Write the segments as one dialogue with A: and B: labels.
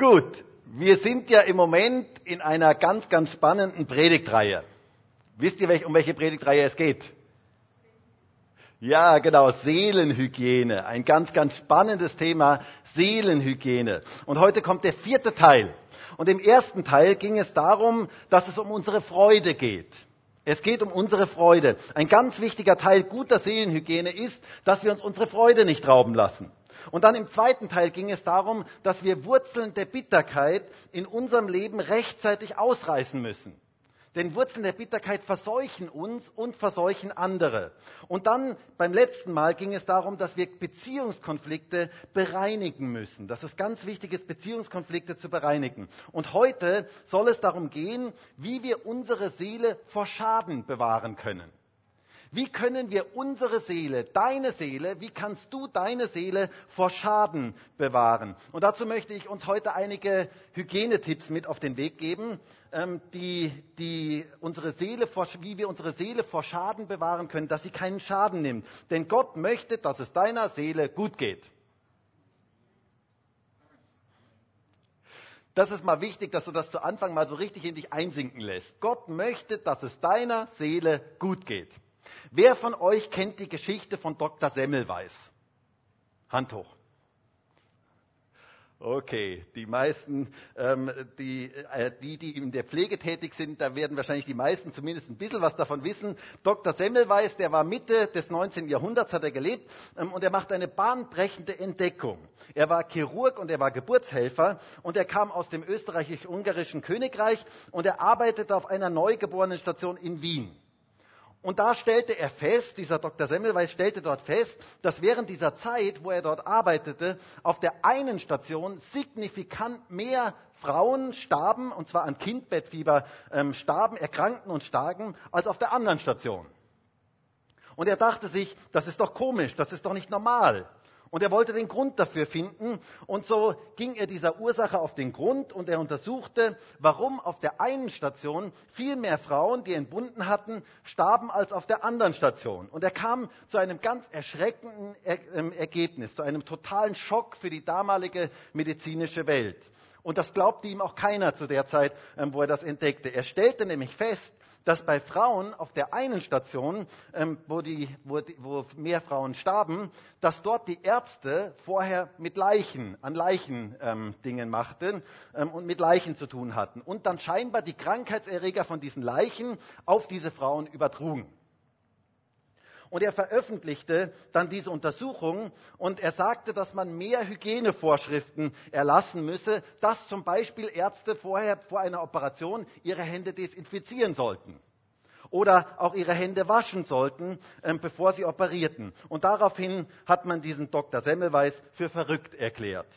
A: Gut, wir sind ja im Moment in einer ganz, ganz spannenden Predigtreihe. Wisst ihr, um welche Predigtreihe es geht? Ja, genau, Seelenhygiene. Ein ganz, ganz spannendes Thema, Seelenhygiene. Und heute kommt der vierte Teil. Und im ersten Teil ging es darum, dass es um unsere Freude geht. Es geht um unsere Freude. Ein ganz wichtiger Teil guter Seelenhygiene ist, dass wir uns unsere Freude nicht rauben lassen. Und dann im zweiten Teil ging es darum, dass wir Wurzeln der Bitterkeit in unserem Leben rechtzeitig ausreißen müssen. Denn Wurzeln der Bitterkeit verseuchen uns und verseuchen andere. Und dann beim letzten Mal ging es darum, dass wir Beziehungskonflikte bereinigen müssen. Dass es ganz wichtig ist, Beziehungskonflikte zu bereinigen. Und heute soll es darum gehen, wie wir unsere Seele vor Schaden bewahren können. Wie können wir unsere Seele, deine Seele, wie kannst du deine Seele vor Schaden bewahren? Und dazu möchte ich uns heute einige Hygienetipps mit auf den Weg geben, ähm, die, die unsere Seele vor, wie wir unsere Seele vor Schaden bewahren können, dass sie keinen Schaden nimmt. Denn Gott möchte, dass es deiner Seele gut geht. Das ist mal wichtig, dass du das zu Anfang mal so richtig in dich einsinken lässt. Gott möchte, dass es deiner Seele gut geht. Wer von euch kennt die Geschichte von Dr. Semmelweis? Hand hoch. Okay, die meisten, ähm, die, äh, die, die in der Pflege tätig sind, da werden wahrscheinlich die meisten zumindest ein bisschen was davon wissen. Dr. Semmelweis, der war Mitte des 19. Jahrhunderts, hat er gelebt, ähm, und er macht eine bahnbrechende Entdeckung. Er war Chirurg und er war Geburtshelfer und er kam aus dem österreichisch-ungarischen Königreich und er arbeitete auf einer neugeborenen Station in Wien. Und da stellte er fest, dieser Dr. Semmelweis stellte dort fest, dass während dieser Zeit, wo er dort arbeitete, auf der einen Station signifikant mehr Frauen starben, und zwar an Kindbettfieber ähm, starben, erkrankten und starben, als auf der anderen Station. Und er dachte sich, das ist doch komisch, das ist doch nicht normal. Und er wollte den Grund dafür finden. Und so ging er dieser Ursache auf den Grund und er untersuchte, warum auf der einen Station viel mehr Frauen, die entbunden hatten, starben als auf der anderen Station. Und er kam zu einem ganz erschreckenden ähm, Ergebnis, zu einem totalen Schock für die damalige medizinische Welt. Und das glaubte ihm auch keiner zu der Zeit, ähm, wo er das entdeckte. Er stellte nämlich fest, dass bei Frauen auf der einen Station, ähm, wo, die, wo, die, wo, mehr Frauen starben, dass dort die Ärzte vorher mit Leichen, an Leichen ähm, Dingen machten ähm, und mit Leichen zu tun hatten und dann scheinbar die Krankheitserreger von diesen Leichen auf diese Frauen übertrugen. Und er veröffentlichte dann diese Untersuchung und er sagte, dass man mehr Hygienevorschriften erlassen müsse, dass zum Beispiel Ärzte vorher vor einer Operation ihre Hände desinfizieren sollten oder auch ihre Hände waschen sollten, ähm, bevor sie operierten. Und daraufhin hat man diesen Dr. Semmelweis für verrückt erklärt.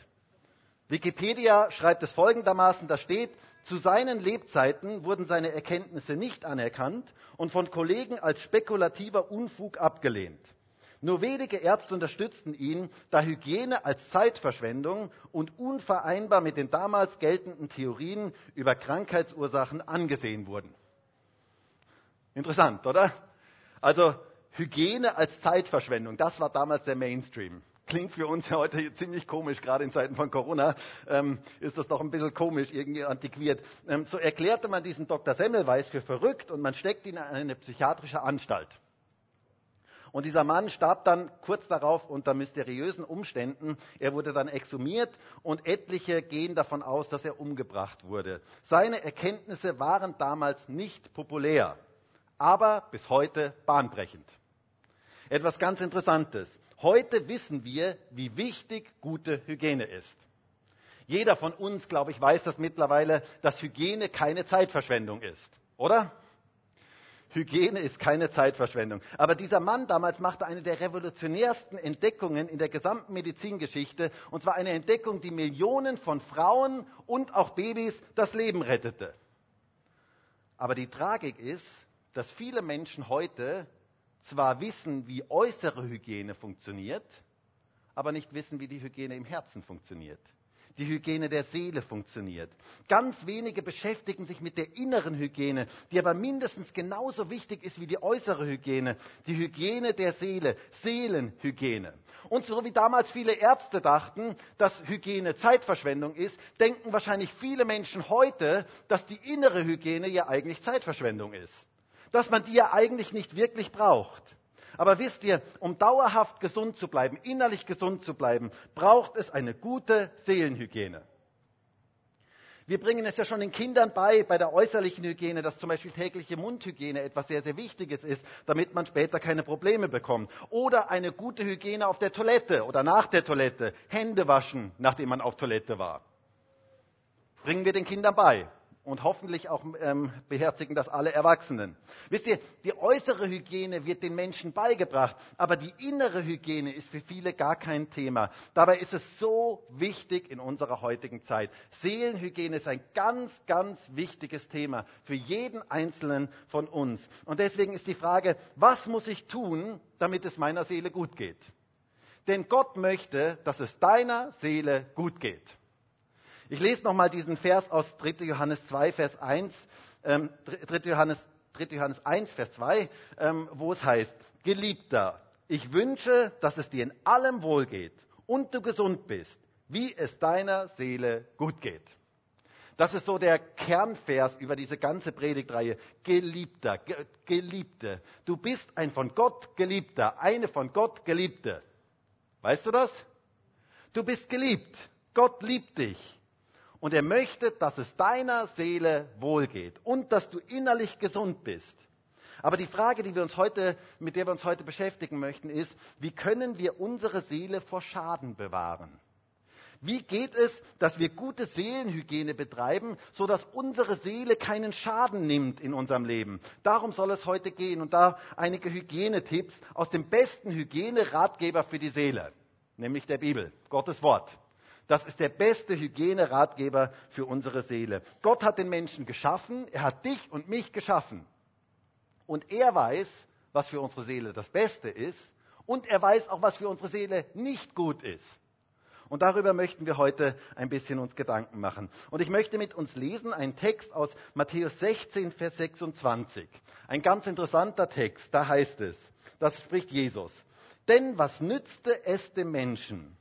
A: Wikipedia schreibt es folgendermaßen, da steht, zu seinen Lebzeiten wurden seine Erkenntnisse nicht anerkannt und von Kollegen als spekulativer Unfug abgelehnt. Nur wenige Ärzte unterstützten ihn, da Hygiene als Zeitverschwendung und unvereinbar mit den damals geltenden Theorien über Krankheitsursachen angesehen wurden. Interessant, oder? Also Hygiene als Zeitverschwendung, das war damals der Mainstream klingt für uns heute ziemlich komisch, gerade in Zeiten von Corona ähm, ist das doch ein bisschen komisch, irgendwie antiquiert. Ähm, so erklärte man diesen Dr. Semmelweis für verrückt und man steckt ihn in eine psychiatrische Anstalt. Und dieser Mann starb dann kurz darauf unter mysteriösen Umständen. Er wurde dann exhumiert und etliche gehen davon aus, dass er umgebracht wurde. Seine Erkenntnisse waren damals nicht populär, aber bis heute bahnbrechend. Etwas ganz Interessantes. Heute wissen wir, wie wichtig gute Hygiene ist. Jeder von uns, glaube ich, weiß das mittlerweile, dass Hygiene keine Zeitverschwendung ist, oder? Hygiene ist keine Zeitverschwendung. Aber dieser Mann damals machte eine der revolutionärsten Entdeckungen in der gesamten Medizingeschichte, und zwar eine Entdeckung, die Millionen von Frauen und auch Babys das Leben rettete. Aber die Tragik ist, dass viele Menschen heute zwar wissen, wie äußere Hygiene funktioniert, aber nicht wissen, wie die Hygiene im Herzen funktioniert. die Hygiene der Seele funktioniert. Ganz wenige beschäftigen sich mit der inneren Hygiene, die aber mindestens genauso wichtig ist wie die äußere Hygiene, die Hygiene der Seele, Seelenhygiene. Und so wie damals viele Ärzte dachten, dass Hygiene Zeitverschwendung ist, denken wahrscheinlich viele Menschen heute, dass die innere Hygiene ja eigentlich Zeitverschwendung ist. Dass man die ja eigentlich nicht wirklich braucht. Aber wisst ihr, um dauerhaft gesund zu bleiben, innerlich gesund zu bleiben, braucht es eine gute Seelenhygiene. Wir bringen es ja schon den Kindern bei, bei der äußerlichen Hygiene, dass zum Beispiel tägliche Mundhygiene etwas sehr, sehr Wichtiges ist, damit man später keine Probleme bekommt. Oder eine gute Hygiene auf der Toilette oder nach der Toilette. Hände waschen, nachdem man auf Toilette war. Bringen wir den Kindern bei und hoffentlich auch ähm, beherzigen das alle Erwachsenen. Wisst ihr, die äußere Hygiene wird den Menschen beigebracht, aber die innere Hygiene ist für viele gar kein Thema. Dabei ist es so wichtig in unserer heutigen Zeit. Seelenhygiene ist ein ganz, ganz wichtiges Thema für jeden Einzelnen von uns. Und deswegen ist die Frage, was muss ich tun, damit es meiner Seele gut geht? Denn Gott möchte, dass es deiner Seele gut geht. Ich lese nochmal diesen Vers aus 3. Johannes 2, Vers 1, ähm, 3. Johannes, 3. Johannes 1, Vers 2, ähm, wo es heißt, Geliebter, ich wünsche, dass es dir in allem wohlgeht und du gesund bist, wie es deiner Seele gut geht. Das ist so der Kernvers über diese ganze Predigtreihe. Geliebter, Geliebte. Du bist ein von Gott Geliebter, eine von Gott Geliebte. Weißt du das? Du bist geliebt. Gott liebt dich. Und er möchte, dass es deiner Seele wohlgeht und dass du innerlich gesund bist. Aber die Frage, die wir uns heute, mit der wir uns heute beschäftigen möchten, ist, wie können wir unsere Seele vor Schaden bewahren? Wie geht es, dass wir gute Seelenhygiene betreiben, sodass unsere Seele keinen Schaden nimmt in unserem Leben? Darum soll es heute gehen und da einige Hygienetipps aus dem besten Hygieneratgeber für die Seele, nämlich der Bibel, Gottes Wort. Das ist der beste Hygieneratgeber für unsere Seele. Gott hat den Menschen geschaffen, er hat dich und mich geschaffen. Und er weiß, was für unsere Seele das Beste ist. Und er weiß auch, was für unsere Seele nicht gut ist. Und darüber möchten wir heute ein bisschen uns Gedanken machen. Und ich möchte mit uns lesen einen Text aus Matthäus 16, Vers 26. Ein ganz interessanter Text. Da heißt es, das spricht Jesus. Denn was nützte es dem Menschen,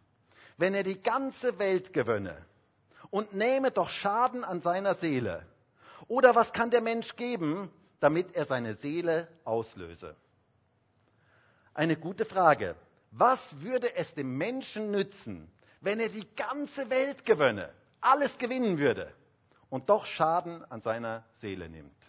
A: wenn er die ganze Welt gewönne und nehme doch Schaden an seiner Seele? Oder was kann der Mensch geben, damit er seine Seele auslöse? Eine gute Frage. Was würde es dem Menschen nützen, wenn er die ganze Welt gewönne, alles gewinnen würde und doch Schaden an seiner Seele nimmt?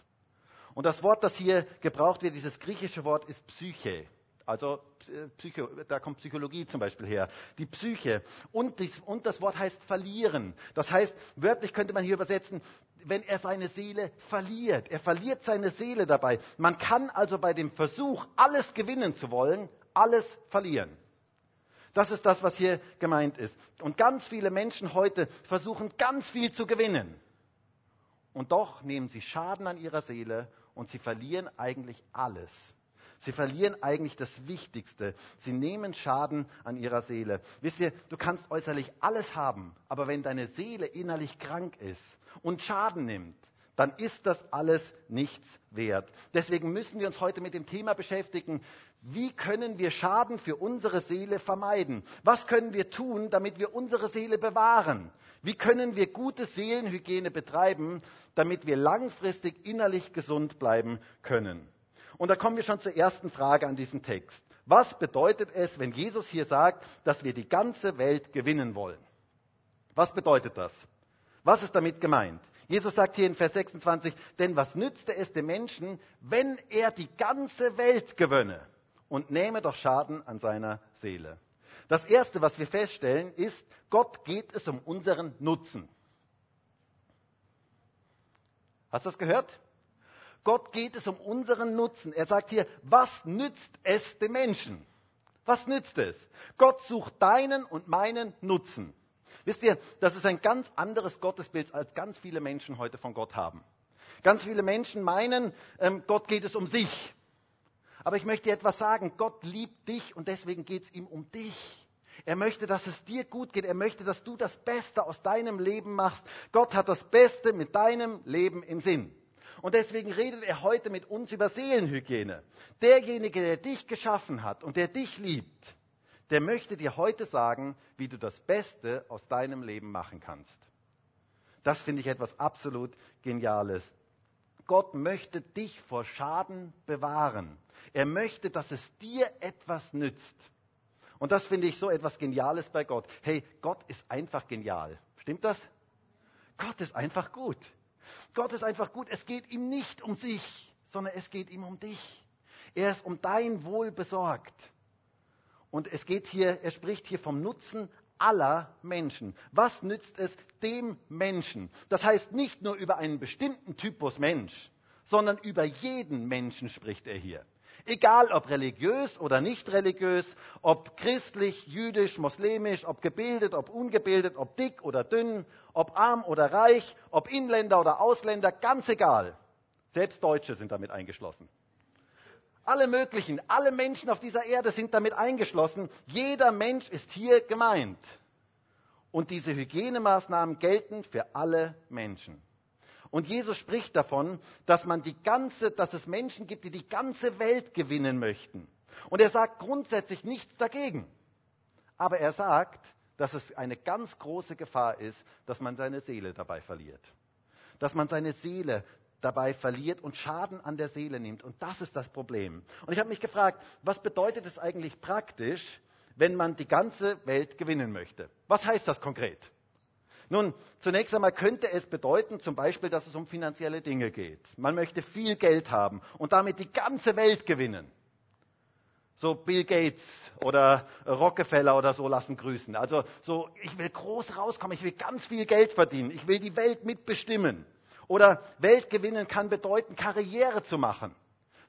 A: Und das Wort, das hier gebraucht wird, dieses griechische Wort ist Psyche. Also äh, Psycho, da kommt Psychologie zum Beispiel her. Die Psyche. Und, dies, und das Wort heißt verlieren. Das heißt, wörtlich könnte man hier übersetzen, wenn er seine Seele verliert. Er verliert seine Seele dabei. Man kann also bei dem Versuch, alles gewinnen zu wollen, alles verlieren. Das ist das, was hier gemeint ist. Und ganz viele Menschen heute versuchen ganz viel zu gewinnen. Und doch nehmen sie Schaden an ihrer Seele und sie verlieren eigentlich alles. Sie verlieren eigentlich das Wichtigste. Sie nehmen Schaden an ihrer Seele. Wisst ihr, du kannst äußerlich alles haben, aber wenn deine Seele innerlich krank ist und Schaden nimmt, dann ist das alles nichts wert. Deswegen müssen wir uns heute mit dem Thema beschäftigen, wie können wir Schaden für unsere Seele vermeiden? Was können wir tun, damit wir unsere Seele bewahren? Wie können wir gute Seelenhygiene betreiben, damit wir langfristig innerlich gesund bleiben können? Und da kommen wir schon zur ersten Frage an diesem Text. Was bedeutet es, wenn Jesus hier sagt, dass wir die ganze Welt gewinnen wollen? Was bedeutet das? Was ist damit gemeint? Jesus sagt hier in Vers 26, denn was nützte es dem Menschen, wenn er die ganze Welt gewönne und nehme doch Schaden an seiner Seele? Das Erste, was wir feststellen, ist, Gott geht es um unseren Nutzen. Hast du das gehört? Gott geht es um unseren Nutzen. Er sagt hier, was nützt es dem Menschen? Was nützt es? Gott sucht deinen und meinen Nutzen. Wisst ihr, das ist ein ganz anderes Gottesbild, als ganz viele Menschen heute von Gott haben. Ganz viele Menschen meinen, ähm, Gott geht es um sich. Aber ich möchte dir etwas sagen, Gott liebt dich und deswegen geht es ihm um dich. Er möchte, dass es dir gut geht. Er möchte, dass du das Beste aus deinem Leben machst. Gott hat das Beste mit deinem Leben im Sinn. Und deswegen redet er heute mit uns über Seelenhygiene. Derjenige, der dich geschaffen hat und der dich liebt, der möchte dir heute sagen, wie du das Beste aus deinem Leben machen kannst. Das finde ich etwas absolut Geniales. Gott möchte dich vor Schaden bewahren. Er möchte, dass es dir etwas nützt. Und das finde ich so etwas Geniales bei Gott. Hey, Gott ist einfach genial. Stimmt das? Gott ist einfach gut. Gott ist einfach gut. Es geht ihm nicht um sich, sondern es geht ihm um dich. Er ist um dein Wohl besorgt. Und es geht hier, er spricht hier vom Nutzen aller Menschen. Was nützt es dem Menschen? Das heißt nicht nur über einen bestimmten Typus Mensch, sondern über jeden Menschen spricht er hier. Egal ob religiös oder nicht religiös, ob christlich, jüdisch, muslimisch, ob gebildet, ob ungebildet, ob dick oder dünn, ob arm oder reich, ob Inländer oder Ausländer, ganz egal. Selbst Deutsche sind damit eingeschlossen. Alle möglichen, alle Menschen auf dieser Erde sind damit eingeschlossen. Jeder Mensch ist hier gemeint. Und diese Hygienemaßnahmen gelten für alle Menschen. Und Jesus spricht davon, dass man die ganze, dass es Menschen gibt, die die ganze Welt gewinnen möchten. Und er sagt grundsätzlich nichts dagegen. Aber er sagt, dass es eine ganz große Gefahr ist, dass man seine Seele dabei verliert. Dass man seine Seele dabei verliert und Schaden an der Seele nimmt. Und das ist das Problem. Und ich habe mich gefragt, was bedeutet es eigentlich praktisch, wenn man die ganze Welt gewinnen möchte? Was heißt das konkret? Nun, zunächst einmal könnte es bedeuten, zum Beispiel, dass es um finanzielle Dinge geht. Man möchte viel Geld haben und damit die ganze Welt gewinnen. So Bill Gates oder Rockefeller oder so lassen grüßen. Also so, ich will groß rauskommen, ich will ganz viel Geld verdienen, ich will die Welt mitbestimmen. Oder Welt gewinnen kann bedeuten, Karriere zu machen.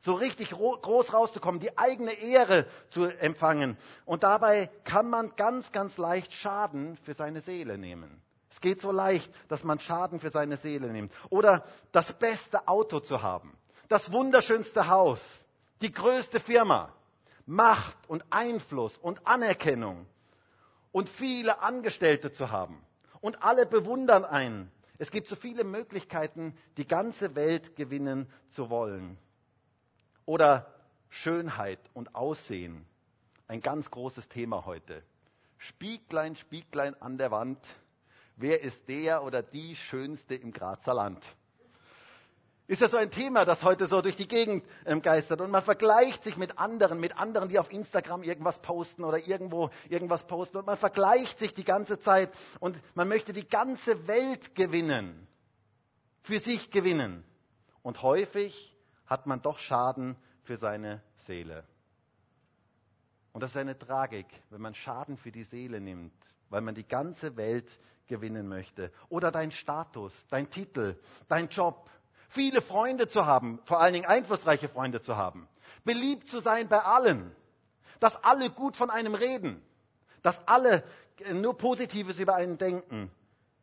A: So richtig groß rauszukommen, die eigene Ehre zu empfangen. Und dabei kann man ganz, ganz leicht Schaden für seine Seele nehmen. Es geht so leicht, dass man Schaden für seine Seele nimmt. Oder das beste Auto zu haben, das wunderschönste Haus, die größte Firma, Macht und Einfluss und Anerkennung und viele Angestellte zu haben. Und alle bewundern einen. Es gibt so viele Möglichkeiten, die ganze Welt gewinnen zu wollen. Oder Schönheit und Aussehen. Ein ganz großes Thema heute. Spieglein, Spieglein an der Wand wer ist der oder die Schönste im Grazer Land? Ist ja so ein Thema, das heute so durch die Gegend ähm, geistert. Und man vergleicht sich mit anderen, mit anderen, die auf Instagram irgendwas posten oder irgendwo irgendwas posten. Und man vergleicht sich die ganze Zeit und man möchte die ganze Welt gewinnen. Für sich gewinnen. Und häufig hat man doch Schaden für seine Seele. Und das ist eine Tragik, wenn man Schaden für die Seele nimmt, weil man die ganze Welt gewinnen möchte. Oder dein Status, dein Titel, dein Job. Viele Freunde zu haben, vor allen Dingen einflussreiche Freunde zu haben. Beliebt zu sein bei allen. Dass alle gut von einem reden. Dass alle nur Positives über einen denken.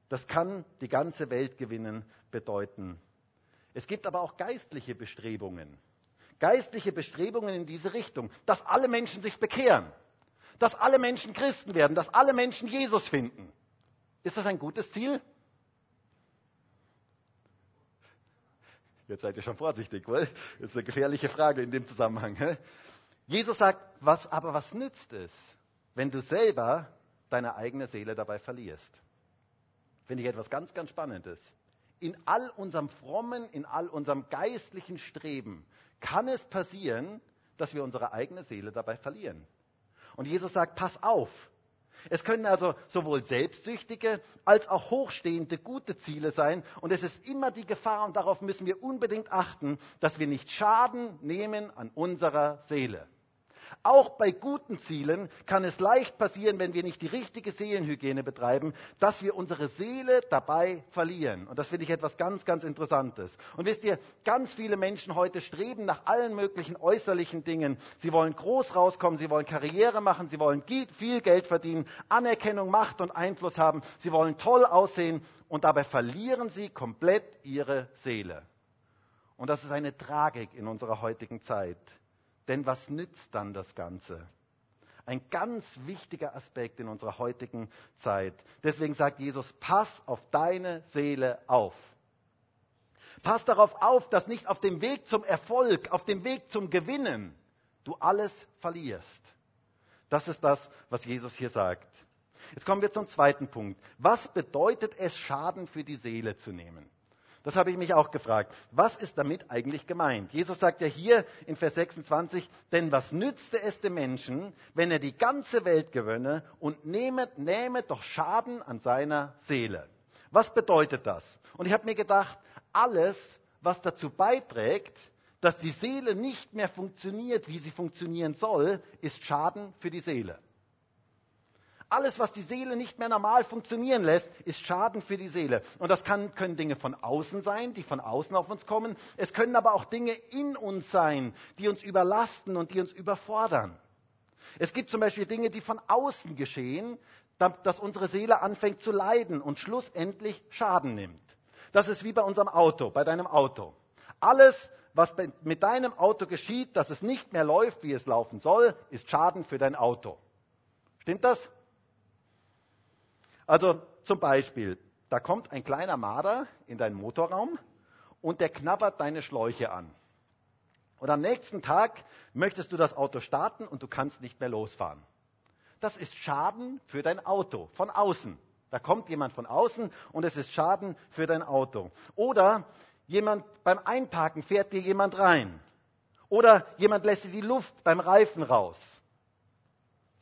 A: Das kann die ganze Welt gewinnen bedeuten. Es gibt aber auch geistliche Bestrebungen. Geistliche Bestrebungen in diese Richtung. Dass alle Menschen sich bekehren. Dass alle Menschen Christen werden. Dass alle Menschen Jesus finden. Ist das ein gutes Ziel? Jetzt seid ihr schon vorsichtig, weil das ist eine gefährliche Frage in dem Zusammenhang. Jesus sagt, was, aber was nützt es, wenn du selber deine eigene Seele dabei verlierst? Finde ich etwas ganz, ganz Spannendes. In all unserem frommen, in all unserem geistlichen Streben kann es passieren, dass wir unsere eigene Seele dabei verlieren. Und Jesus sagt, pass auf, es können also sowohl selbstsüchtige als auch hochstehende gute Ziele sein. Und es ist immer die Gefahr, und darauf müssen wir unbedingt achten, dass wir nicht Schaden nehmen an unserer Seele. Auch bei guten Zielen kann es leicht passieren, wenn wir nicht die richtige Seelenhygiene betreiben, dass wir unsere Seele dabei verlieren. Und das finde ich etwas ganz, ganz Interessantes. Und wisst ihr, ganz viele Menschen heute streben nach allen möglichen äußerlichen Dingen. Sie wollen groß rauskommen, sie wollen Karriere machen, sie wollen viel Geld verdienen, Anerkennung, Macht und Einfluss haben, sie wollen toll aussehen und dabei verlieren sie komplett ihre Seele. Und das ist eine Tragik in unserer heutigen Zeit. Denn was nützt dann das Ganze? Ein ganz wichtiger Aspekt in unserer heutigen Zeit. Deswegen sagt Jesus, pass auf deine Seele auf. Pass darauf auf, dass nicht auf dem Weg zum Erfolg, auf dem Weg zum Gewinnen, du alles verlierst. Das ist das, was Jesus hier sagt. Jetzt kommen wir zum zweiten Punkt. Was bedeutet es, Schaden für die Seele zu nehmen? Das habe ich mich auch gefragt. Was ist damit eigentlich gemeint? Jesus sagt ja hier in Vers 26, denn was nützte es dem Menschen, wenn er die ganze Welt gewönne und nehme, nähme doch Schaden an seiner Seele? Was bedeutet das? Und ich habe mir gedacht, alles, was dazu beiträgt, dass die Seele nicht mehr funktioniert, wie sie funktionieren soll, ist Schaden für die Seele. Alles, was die Seele nicht mehr normal funktionieren lässt, ist Schaden für die Seele. Und das kann, können Dinge von außen sein, die von außen auf uns kommen. Es können aber auch Dinge in uns sein, die uns überlasten und die uns überfordern. Es gibt zum Beispiel Dinge, die von außen geschehen, dass unsere Seele anfängt zu leiden und schlussendlich Schaden nimmt. Das ist wie bei unserem Auto, bei deinem Auto. Alles, was mit deinem Auto geschieht, dass es nicht mehr läuft, wie es laufen soll, ist Schaden für dein Auto. Stimmt das? Also zum Beispiel, da kommt ein kleiner Marder in deinen Motorraum und der knabbert deine Schläuche an. Und am nächsten Tag möchtest du das Auto starten und du kannst nicht mehr losfahren. Das ist Schaden für dein Auto von außen. Da kommt jemand von außen und es ist Schaden für dein Auto. Oder jemand beim Einparken fährt dir jemand rein. Oder jemand lässt dir die Luft beim Reifen raus.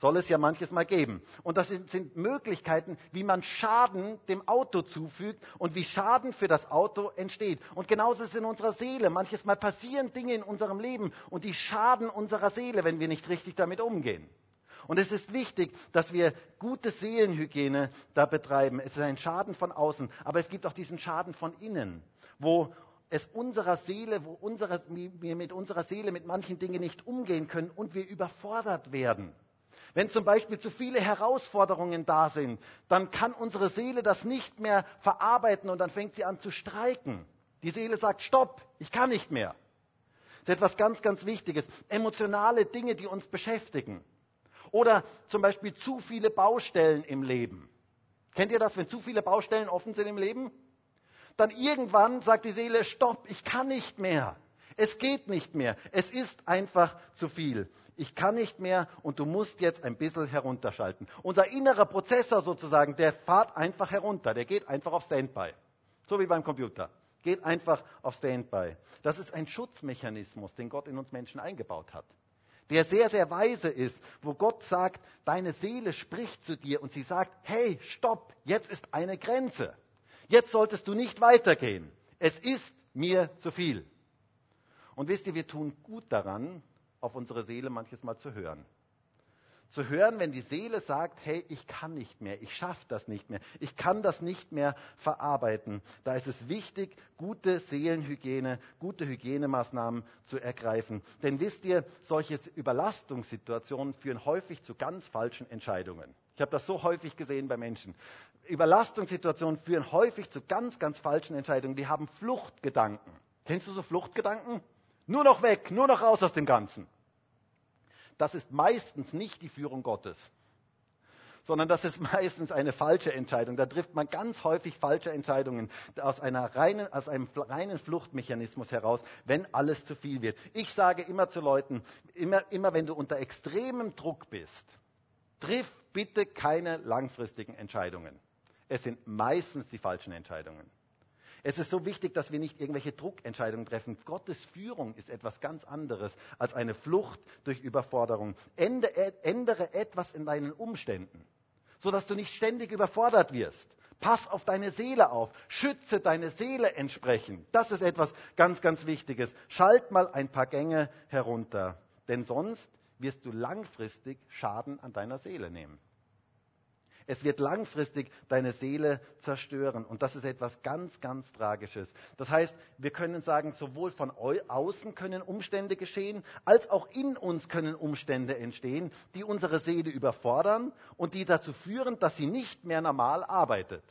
A: Soll es ja manches Mal geben. Und das sind, Möglichkeiten, wie man Schaden dem Auto zufügt und wie Schaden für das Auto entsteht. Und genauso ist es in unserer Seele. Manches Mal passieren Dinge in unserem Leben und die schaden unserer Seele, wenn wir nicht richtig damit umgehen. Und es ist wichtig, dass wir gute Seelenhygiene da betreiben. Es ist ein Schaden von außen, aber es gibt auch diesen Schaden von innen, wo es unserer Seele, wo unsere, wir mit unserer Seele mit manchen Dingen nicht umgehen können und wir überfordert werden. Wenn zum Beispiel zu viele Herausforderungen da sind, dann kann unsere Seele das nicht mehr verarbeiten und dann fängt sie an zu streiken. Die Seele sagt, stopp, ich kann nicht mehr. Das ist etwas ganz, ganz Wichtiges. Emotionale Dinge, die uns beschäftigen. Oder zum Beispiel zu viele Baustellen im Leben. Kennt ihr das, wenn zu viele Baustellen offen sind im Leben? Dann irgendwann sagt die Seele, stopp, ich kann nicht mehr. Es geht nicht mehr. Es ist einfach zu viel. Ich kann nicht mehr und du musst jetzt ein bisschen herunterschalten. Unser innerer Prozessor sozusagen, der fährt einfach herunter. Der geht einfach auf Standby. So wie beim Computer. Geht einfach auf Standby. Das ist ein Schutzmechanismus, den Gott in uns Menschen eingebaut hat. Der sehr, sehr weise ist, wo Gott sagt, deine Seele spricht zu dir und sie sagt, hey, stopp, jetzt ist eine Grenze. Jetzt solltest du nicht weitergehen. Es ist mir zu viel. Und wisst ihr, wir tun gut daran, auf unsere Seele manches Mal zu hören. Zu hören, wenn die Seele sagt, hey, ich kann nicht mehr, ich schaffe das nicht mehr, ich kann das nicht mehr verarbeiten. Da ist es wichtig, gute Seelenhygiene, gute Hygienemaßnahmen zu ergreifen. Denn wisst ihr, solche Überlastungssituationen führen häufig zu ganz falschen Entscheidungen. Ich habe das so häufig gesehen bei Menschen. Überlastungssituationen führen häufig zu ganz, ganz falschen Entscheidungen. Die haben Fluchtgedanken. Kennst du so Fluchtgedanken? Nur noch weg, nur noch raus aus dem Ganzen. Das ist meistens nicht die Führung Gottes, sondern das ist meistens eine falsche Entscheidung. Da trifft man ganz häufig falsche Entscheidungen aus, reinen, aus einem reinen Fluchtmechanismus heraus, wenn alles zu viel wird. Ich sage immer zu Leuten, immer, immer wenn du unter extremem Druck bist, triff bitte keine langfristigen Entscheidungen. Es sind meistens die falschen Entscheidungen. Es ist so wichtig, dass wir nicht irgendwelche Druckentscheidungen treffen. Gottes Führung ist etwas ganz anderes als eine Flucht durch Überforderung. Ändere etwas in deinen Umständen, sodass du nicht ständig überfordert wirst. Pass auf deine Seele auf. Schütze deine Seele entsprechend. Das ist etwas ganz, ganz Wichtiges. Schalt mal ein paar Gänge herunter. Denn sonst wirst du langfristig Schaden an deiner Seele nehmen. Es wird langfristig deine Seele zerstören. Und das ist etwas ganz, ganz Tragisches. Das heißt, wir können sagen, sowohl von außen können Umstände geschehen, als auch in uns können Umstände entstehen, die unsere Seele überfordern und die dazu führen, dass sie nicht mehr normal arbeitet.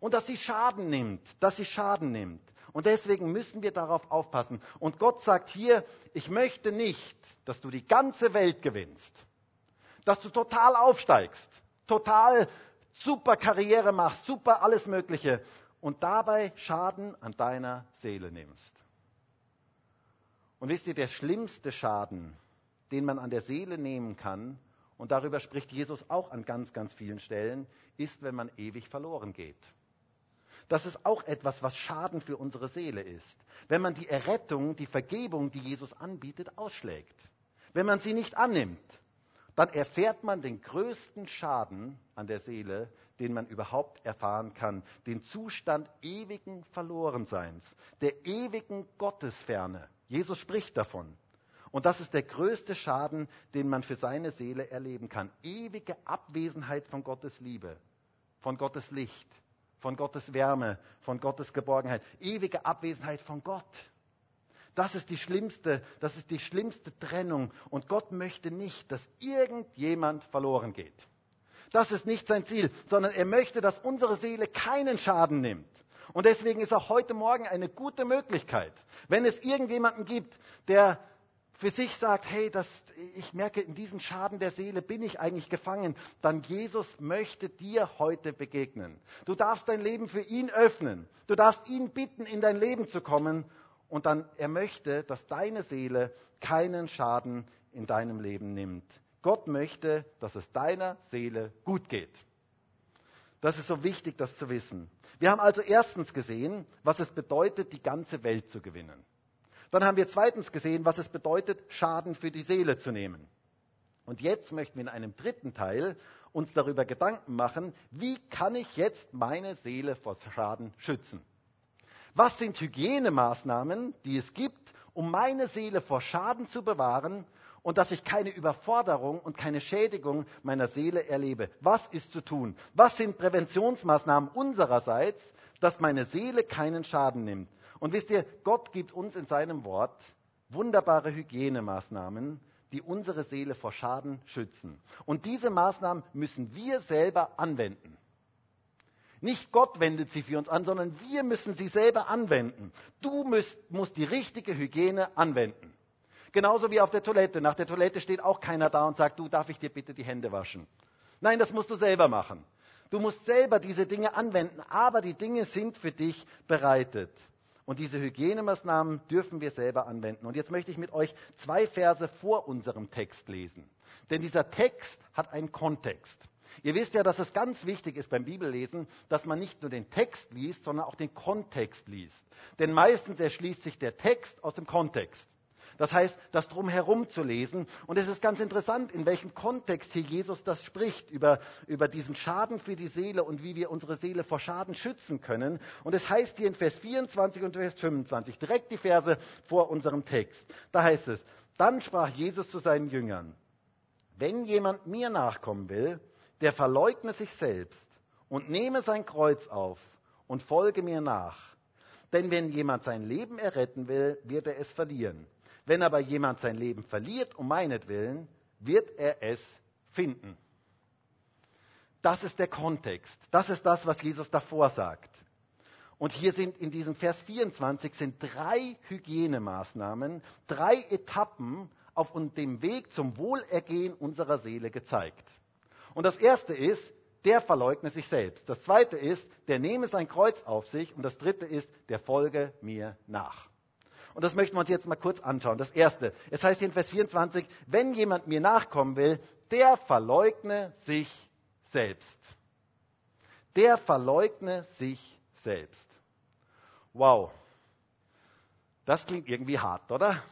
A: Und dass sie Schaden nimmt, dass sie Schaden nimmt. Und deswegen müssen wir darauf aufpassen. Und Gott sagt hier, ich möchte nicht, dass du die ganze Welt gewinnst. dass du total aufsteigst, total super Karriere machst, super alles Mögliche und dabei Schaden an deiner Seele nimmst. Und wisst ihr, der schlimmste Schaden, den man an der Seele nehmen kann, und darüber spricht Jesus auch an ganz, ganz vielen Stellen, ist, wenn man ewig verloren geht. Das ist auch etwas, was Schaden für unsere Seele ist. Wenn man die Errettung, die Vergebung, die Jesus anbietet, ausschlägt. Wenn man sie nicht annimmt, dann erfährt man den größten Schaden an der Seele, den man überhaupt erfahren kann. Den Zustand ewigen Verlorenseins, der ewigen Gottesferne. Jesus spricht davon. Und das ist der größte Schaden, den man für seine Seele erleben kann. Ewige Abwesenheit von Gottes Liebe, von Gottes Licht, von Gottes Wärme, von Gottes Geborgenheit, ewige Abwesenheit von Gott. Das ist die schlimmste, das ist die schlimmste Trennung. Und Gott möchte nicht, dass irgendjemand verloren geht. Das ist nicht sein Ziel, sondern er möchte, dass unsere Seele keinen Schaden nimmt. Und deswegen ist auch heute Morgen eine gute Möglichkeit, wenn es irgendjemanden gibt, der für sich sagt, hey, das, ich merke, in diesem Schaden der Seele bin ich eigentlich gefangen, dann Jesus möchte dir heute begegnen. Du darfst dein Leben für ihn öffnen. Du darfst ihn bitten, in dein Leben zu kommen. Und dann, er möchte, dass deine Seele keinen Schaden in deinem Leben nimmt. Gott möchte, dass es deiner Seele gut geht. Das ist so wichtig, das zu wissen. Wir haben also erstens gesehen, was es bedeutet, die ganze Welt zu gewinnen. Dann haben wir zweitens gesehen, was es bedeutet, Schaden für die Seele zu nehmen. Und jetzt möchten wir in einem dritten Teil uns darüber Gedanken machen, wie kann ich jetzt meine Seele vor Schaden schützen? Was sind Hygienemaßnahmen, die es gibt, um meine Seele vor Schaden zu bewahren und dass ich keine Überforderung und keine Schädigung meiner Seele erlebe? Was ist zu tun? Was sind Präventionsmaßnahmen unsererseits, dass meine Seele keinen Schaden nimmt? Und wisst ihr, Gott gibt uns in seinem Wort wunderbare Hygienemaßnahmen, die unsere Seele vor Schaden schützen. Und diese Maßnahmen müssen wir selber anwenden. Nicht Gott wendet sie für uns an, sondern wir müssen sie selber anwenden. Du musst, musst die richtige Hygiene anwenden. Genauso wie auf der Toilette. Nach der Toilette steht auch keiner da und sagt, du darf ich dir bitte die Hände waschen. Nein, das musst du selber machen. Du musst selber diese Dinge anwenden, aber die Dinge sind für dich bereitet. Und diese Hygienemaßnahmen dürfen wir selber anwenden. Und jetzt möchte ich mit euch zwei Verse vor unserem Text lesen. Denn dieser Text hat einen Kontext. Ihr wisst ja, dass es ganz wichtig ist beim Bibellesen, dass man nicht nur den Text liest, sondern auch den Kontext liest. Denn meistens erschließt sich der Text aus dem Kontext. Das heißt, das drumherum zu lesen. Und es ist ganz interessant, in welchem Kontext hier Jesus das spricht, über, über diesen Schaden für die Seele und wie wir unsere Seele vor Schaden schützen können. Und es heißt hier in Vers 24 und Vers 25, direkt die Verse vor unserem Text. Da heißt es, dann sprach Jesus zu seinen Jüngern, wenn jemand mir nachkommen will, der verleugne sich selbst und nehme sein Kreuz auf und folge mir nach. Denn wenn jemand sein Leben erretten will, wird er es verlieren. Wenn aber jemand sein Leben verliert um meinetwillen, wird er es finden. Das ist der Kontext. Das ist das, was Jesus davor sagt. Und hier sind in diesem Vers 24 sind drei Hygienemaßnahmen, drei Etappen auf dem Weg zum Wohlergehen unserer Seele gezeigt. Und das erste ist, der verleugne sich selbst. Das zweite ist, der nehme sein Kreuz auf sich. Und das dritte ist, der folge mir nach. Und das möchten wir uns jetzt mal kurz anschauen. Das erste, es heißt hier in Vers 24, wenn jemand mir nachkommen will, der verleugne sich selbst. Der verleugne sich selbst. Wow. Das klingt irgendwie hart, oder?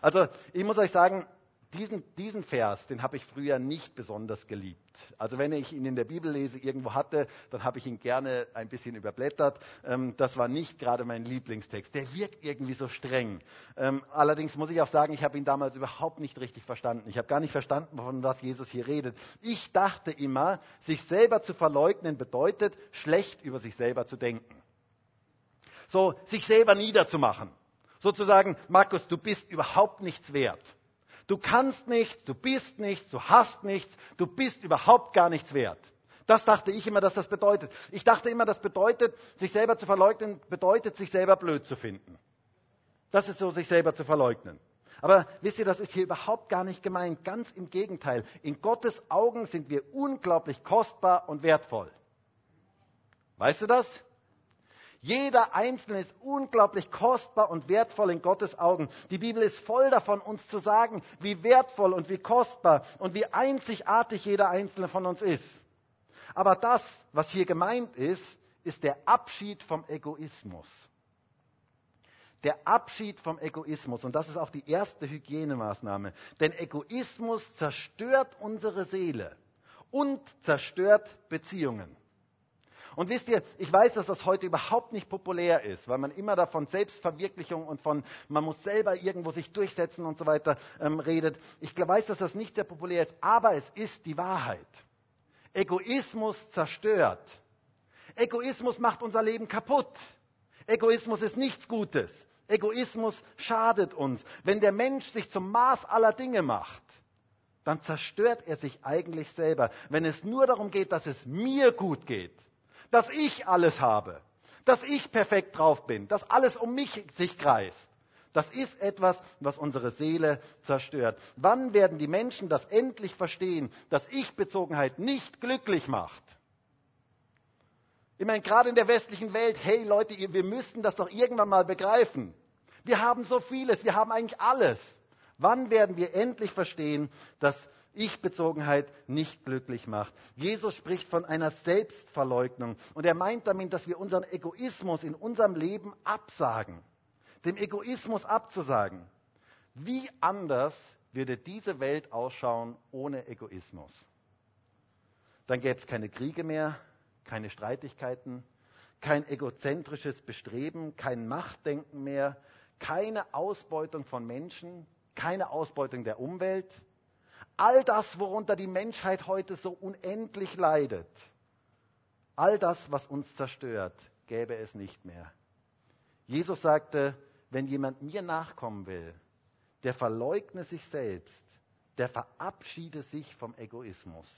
A: Also, ich muss euch sagen, diesen, diesen Vers, den habe ich früher nicht besonders geliebt. Also wenn ich ihn in der Bibel lese, irgendwo hatte, dann habe ich ihn gerne ein bisschen überblättert. Ähm, das war nicht gerade mein Lieblingstext. Der wirkt irgendwie so streng. Ähm, allerdings muss ich auch sagen, ich habe ihn damals überhaupt nicht richtig verstanden. Ich habe gar nicht verstanden, von was Jesus hier redet. Ich dachte immer, sich selber zu verleugnen bedeutet, schlecht über sich selber zu denken. So, sich selber niederzumachen. Sozusagen, Markus, du bist überhaupt nichts wert. Du kannst nichts, du bist nichts, du hast nichts, du bist überhaupt gar nichts wert. Das dachte ich immer, dass das bedeutet. Ich dachte immer, das bedeutet, sich selber zu verleugnen, bedeutet, sich selber blöd zu finden. Das ist so, sich selber zu verleugnen. Aber wisst ihr, das ist hier überhaupt gar nicht gemeint. Ganz im Gegenteil. In Gottes Augen sind wir unglaublich kostbar und wertvoll. Weißt du das? Jeder Einzelne ist unglaublich kostbar und wertvoll in Gottes Augen. Die Bibel ist voll davon, uns zu sagen, wie wertvoll und wie kostbar und wie einzigartig jeder Einzelne von uns ist. Aber das, was hier gemeint ist, ist der Abschied vom Egoismus. Der Abschied vom Egoismus. Und das ist auch die erste Hygienemaßnahme. Denn Egoismus zerstört unsere Seele und zerstört Beziehungen. Und wisst ihr, ich weiß, dass das heute überhaupt nicht populär ist, weil man immer davon Selbstverwirklichung und von, man muss selber irgendwo sich durchsetzen und so weiter ähm, redet. Ich weiß, dass das nicht sehr populär ist, aber es ist die Wahrheit. Egoismus zerstört. Egoismus macht unser Leben kaputt. Egoismus ist nichts Gutes. Egoismus schadet uns. Wenn der Mensch sich zum Maß aller Dinge macht, dann zerstört er sich eigentlich selber. Wenn es nur darum geht, dass es mir gut geht, dass ich alles habe, dass ich perfekt drauf bin, dass alles um mich sich kreist. Das ist etwas, was unsere Seele zerstört. Wann werden die Menschen das endlich verstehen, dass Ich-Bezogenheit nicht glücklich macht? Ich meine, gerade in der westlichen Welt, hey Leute, wir müssten das doch irgendwann mal begreifen. Wir haben so vieles, wir haben eigentlich alles. Wann werden wir endlich verstehen, dass ich-Bezogenheit nicht glücklich macht. Jesus spricht von einer Selbstverleugnung und er meint damit, dass wir unseren Egoismus in unserem Leben absagen. Dem Egoismus abzusagen. Wie anders würde diese Welt ausschauen ohne Egoismus? Dann gäbe es keine Kriege mehr, keine Streitigkeiten, kein egozentrisches Bestreben, kein Machtdenken mehr, keine Ausbeutung von Menschen, keine Ausbeutung der Umwelt, all das, worunter die Menschheit heute so unendlich leidet, all das, was uns zerstört, gäbe es nicht mehr. Jesus sagte, wenn jemand mir nachkommen will, der verleugne sich selbst, der verabschiede sich vom Egoismus.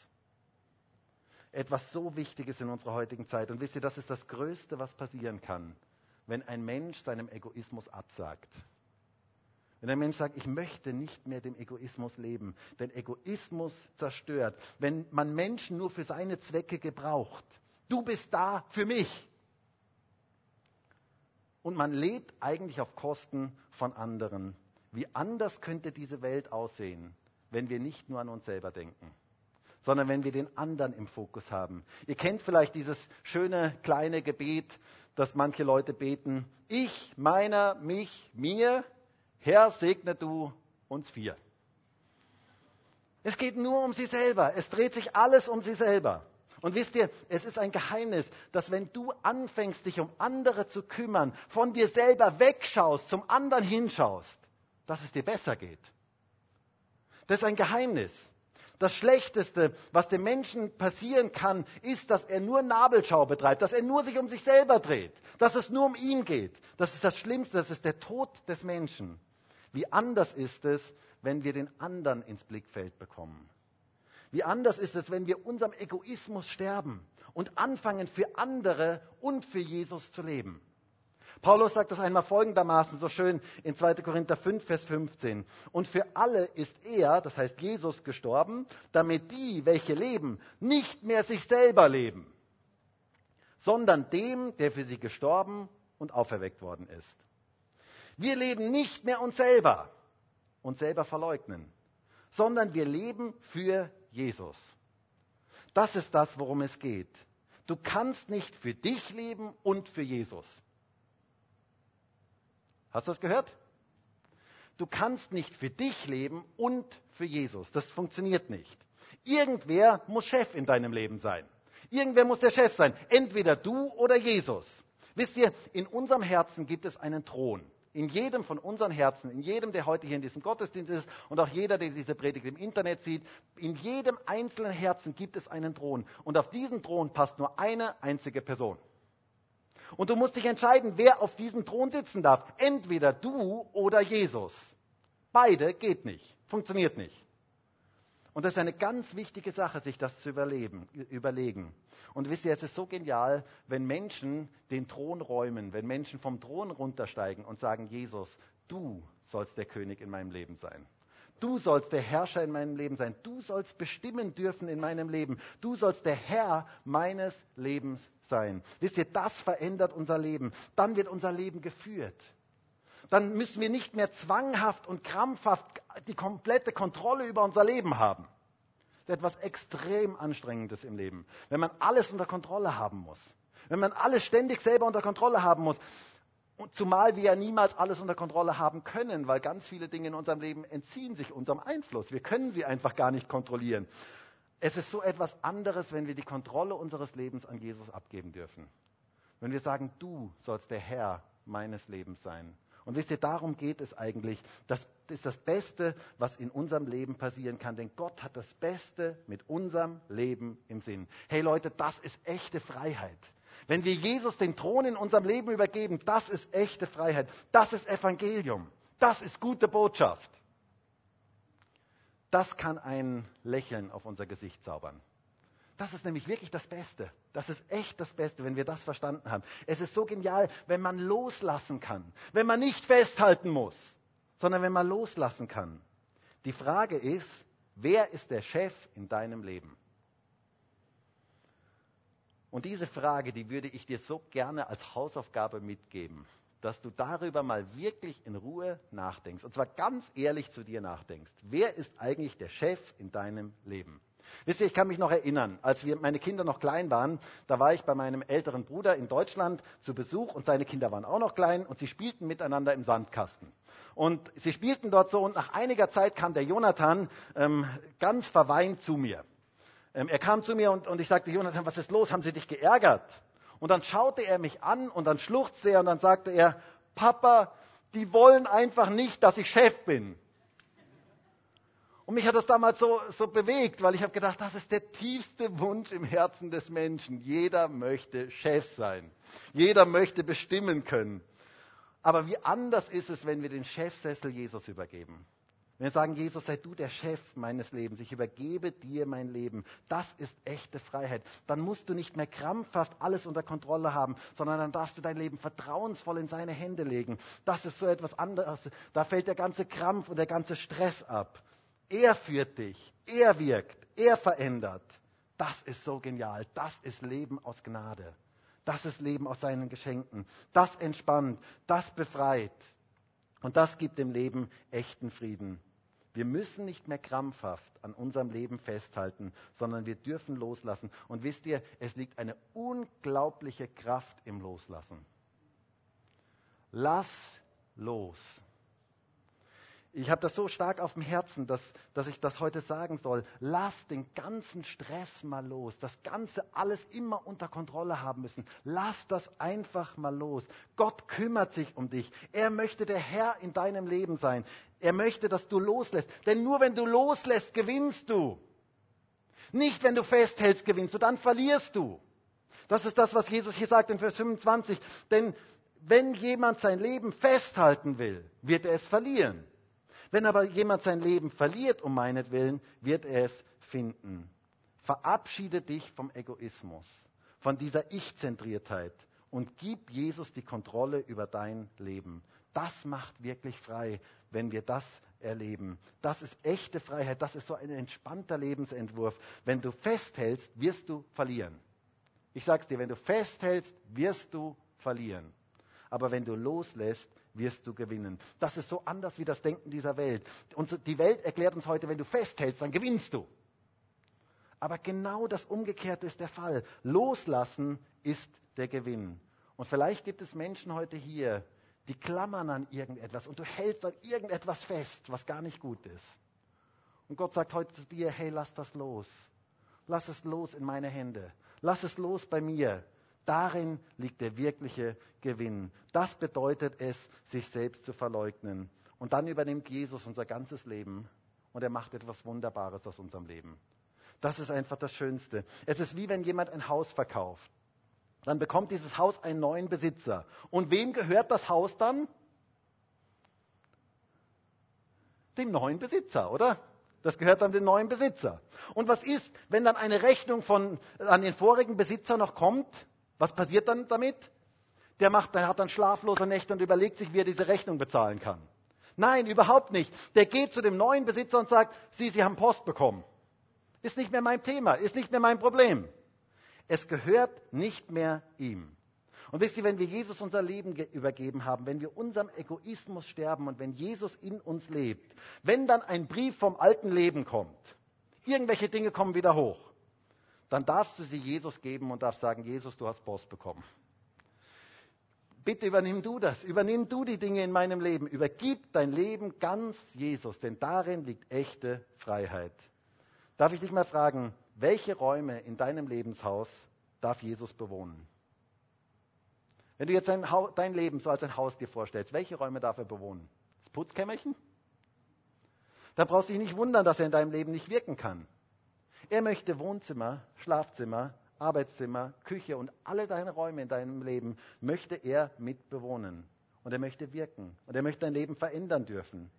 A: Etwas so Wichtiges in unserer heutigen Zeit. Und wisst ihr, das ist das Größte, was passieren kann, wenn ein Mensch seinem Egoismus absagt. Wenn ein Mensch sagt, ich möchte nicht mehr dem Egoismus leben, denn Egoismus zerstört. Wenn man Menschen nur für seine Zwecke gebraucht, du bist da für mich. Und man lebt eigentlich auf Kosten von anderen. Wie anders könnte diese Welt aussehen, wenn wir nicht nur an uns selber denken, sondern wenn wir den anderen im Fokus haben. Ihr kennt vielleicht dieses schöne kleine Gebet, das manche Leute beten. Ich, meiner, mich, mir, Herr, segne du uns vier. Es geht nur um sie selber. Es dreht sich alles um sie selber. Und wisst ihr, es ist ein Geheimnis, dass wenn du anfängst, dich um andere zu kümmern, von dir selber wegschaust, zum anderen hinschaust, dass es dir besser geht. Das ist ein Geheimnis. Das Schlechteste, was dem Menschen passieren kann, ist, dass er nur Nabelschau betreibt, dass er nur sich um sich selber dreht, dass es nur um ihn geht. Das ist das Schlimmste, das ist der Tod des Menschen. Wie anders ist es, wenn wir den anderen ins Blickfeld bekommen? Wie anders ist es, wenn wir unserem Egoismus sterben und anfangen, für andere und für Jesus zu leben? Paulus sagt das einmal folgendermaßen so schön in 2. Korinther 5, Vers 15. Und für alle ist er, das heißt Jesus, gestorben, damit die, welche leben, nicht mehr sich selber leben, sondern dem, der für sie gestorben und auferweckt worden ist. Wir leben nicht mehr uns selber, uns selber verleugnen, sondern wir leben für Jesus. Das ist das, worum es geht. Du kannst nicht für dich leben und für Jesus. Hast du das gehört? Du kannst nicht für dich leben und für Jesus. Das funktioniert nicht. Irgendwer muss Chef in deinem Leben sein. Irgendwer muss der Chef sein. Entweder du oder Jesus. Wisst ihr, in unserem Herzen gibt es einen Thron in jedem von unseren Herzen, in jedem, der heute hier in diesem Gottesdienst ist und auch jeder, der diese Predigt im Internet sieht, in jedem einzelnen Herzen gibt es einen Thron. Und auf diesen Thron passt nur eine einzige Person. Und du musst dich entscheiden, wer auf diesem Thron sitzen darf. Entweder du oder Jesus. Beide geht nicht, funktioniert nicht. Und das ist eine ganz wichtige Sache, sich das zu überlegen. Und wisst ihr, es ist so genial, wenn Menschen den Thron räumen, wenn Menschen vom Thron runtersteigen und sagen, Jesus, du sollst der König in meinem Leben sein. Du sollst der Herrscher in meinem Leben sein. Du sollst bestimmen dürfen in meinem Leben. Du sollst der Herr meines Lebens sein. Wisst ihr, das verändert unser Leben. Dann wird unser Leben geführt. Dann müssen wir nicht mehr zwanghaft und krampfhaft die komplette Kontrolle über unser Leben haben. Das ist etwas extrem Anstrengendes im Leben, wenn man alles unter Kontrolle haben muss. Wenn man alles ständig selber unter Kontrolle haben muss. Und zumal wir ja niemals alles unter Kontrolle haben können, weil ganz viele Dinge in unserem Leben entziehen sich unserem Einfluss. Wir können sie einfach gar nicht kontrollieren. Es ist so etwas anderes, wenn wir die Kontrolle unseres Lebens an Jesus abgeben dürfen. Wenn wir sagen, du sollst der Herr meines Lebens sein. Und wisst ihr, darum geht es eigentlich. Das ist das Beste, was in unserem Leben passieren kann. Denn Gott hat das Beste mit unserem Leben im Sinn. Hey Leute, das ist echte Freiheit. Wenn wir Jesus den Thron in unserem Leben übergeben, das ist echte Freiheit. Das ist Evangelium. Das ist gute Botschaft. Das kann ein Lächeln auf unser Gesicht zaubern. Das ist nämlich wirklich das Beste. Das ist echt das Beste, wenn wir das verstanden haben. Es ist so genial, wenn man loslassen kann. Wenn man nicht festhalten muss, sondern wenn man loslassen kann. Die Frage ist, wer ist der Chef in deinem Leben? Und diese Frage, die würde ich dir so gerne als Hausaufgabe mitgeben, dass du darüber mal wirklich in Ruhe nachdenkst. Und zwar ganz ehrlich zu dir nachdenkst. Wer ist eigentlich der Chef in deinem Leben? Wisst ihr, ich kann mich noch erinnern, als wir, meine Kinder noch klein waren, da war ich bei meinem älteren Bruder in Deutschland zu Besuch und seine Kinder waren auch noch klein und sie spielten miteinander im Sandkasten. Und sie spielten dort so und nach einiger Zeit kam der Jonathan ähm, ganz verweint zu mir. Ähm, er kam zu mir und, und ich sagte, Jonathan, was ist los? Haben sie dich geärgert? Und dann schaute er mich an und dann schluchzte er und dann sagte er, Papa, die wollen einfach nicht, dass ich Chef bin. Und mich hat das damals so, so bewegt, weil ich habe gedacht, das ist der tiefste Wunsch im Herzen des Menschen. Jeder möchte Chef sein. Jeder möchte bestimmen können. Aber wie anders ist es, wenn wir den Chefsessel Jesus übergeben? Wenn wir sagen, Jesus, sei du der Chef meines Lebens, ich übergebe dir mein Leben, das ist echte Freiheit. Dann musst du nicht mehr krampfhaft alles unter Kontrolle haben, sondern dann darfst du dein Leben vertrauensvoll in seine Hände legen. Das ist so etwas anderes. Da fällt der ganze Krampf und der ganze Stress ab. Er führt dich, er wirkt, er verändert. Das ist so genial. Das ist Leben aus Gnade. Das ist Leben aus seinen Geschenken. Das entspannt, das befreit. Und das gibt dem Leben echten Frieden. Wir müssen nicht mehr krampfhaft an unserem Leben festhalten, sondern wir dürfen loslassen. Und wisst ihr, es liegt eine unglaubliche Kraft im Loslassen. Lass los. Ich habe das so stark auf dem Herzen, dass, dass ich das heute sagen soll. Lass den ganzen Stress mal los. Das Ganze alles immer unter Kontrolle haben müssen. Lass das einfach mal los. Gott kümmert sich um dich. Er möchte der Herr in deinem Leben sein. Er möchte, dass du loslässt. Denn nur wenn du loslässt, gewinnst du. Nicht, wenn du festhältst, gewinnst du. Dann verlierst du. Das ist das, was Jesus hier sagt in Vers 25. Denn wenn jemand sein Leben festhalten will, wird er es verlieren. Wenn aber jemand sein Leben verliert um meinetwillen, wird er es finden. Verabschiede dich vom Egoismus, von dieser Ich-Zentriertheit und gib Jesus die Kontrolle über dein Leben. Das macht wirklich frei, wenn wir das erleben. Das ist echte Freiheit, das ist so ein entspannter Lebensentwurf. Wenn du festhältst, wirst du verlieren. Ich sage es dir, wenn du festhältst, wirst du verlieren. Aber wenn du loslässt, wirst du gewinnen. Das ist so anders wie das Denken dieser Welt. Und die Welt erklärt uns heute, wenn du festhältst, dann gewinnst du. Aber genau das Umgekehrte ist der Fall. Loslassen ist der Gewinn. Und vielleicht gibt es Menschen heute hier, die klammern an irgendetwas und du hältst an irgendetwas fest, was gar nicht gut ist. Und Gott sagt heute zu dir, hey, lass das los. Lass es los in meine Hände. Lass es los bei mir. Darin liegt der wirkliche Gewinn. Das bedeutet es, sich selbst zu verleugnen. Und dann übernimmt Jesus unser ganzes Leben und er macht etwas Wunderbares aus unserem Leben. Das ist einfach das Schönste. Es ist wie wenn jemand ein Haus verkauft. Dann bekommt dieses Haus einen neuen Besitzer. Und wem gehört das Haus dann? Dem neuen Besitzer, oder? Das gehört dann dem neuen Besitzer. Und was ist, wenn dann eine Rechnung von, an den vorigen Besitzer noch kommt? Was passiert dann damit? Der, macht, der hat dann schlaflose Nächte und überlegt sich, wie er diese Rechnung bezahlen kann. Nein, überhaupt nicht. Der geht zu dem neuen Besitzer und sagt, Sie, Sie haben Post bekommen. Ist nicht mehr mein Thema, ist nicht mehr mein Problem. Es gehört nicht mehr ihm. Und wisst ihr, wenn wir Jesus unser Leben übergeben haben, wenn wir unserem Egoismus sterben und wenn Jesus in uns lebt, wenn dann ein Brief vom alten Leben kommt, irgendwelche Dinge kommen wieder hoch, dann darfst du sie Jesus geben und darfst sagen, Jesus, du hast Post bekommen. Bitte übernimm du das, übernimm du die Dinge in meinem Leben, übergib dein Leben ganz Jesus, denn darin liegt echte Freiheit. Darf ich dich mal fragen, welche Räume in deinem Lebenshaus darf Jesus bewohnen? Wenn du jetzt dein, dein, Leben so als ein Haus dir vorstellst, welche Räume darf er bewohnen? Das Putzkämmerchen? Da brauchst du dich nicht wundern, dass er in deinem Leben nicht wirken kann. Er möchte Wohnzimmer, Schlafzimmer, Arbeitszimmer, Küche und alle deine Räume in deinem Leben möchte er mitbewohnen. Und er möchte wirken. Und er möchte dein Leben verändern dürfen.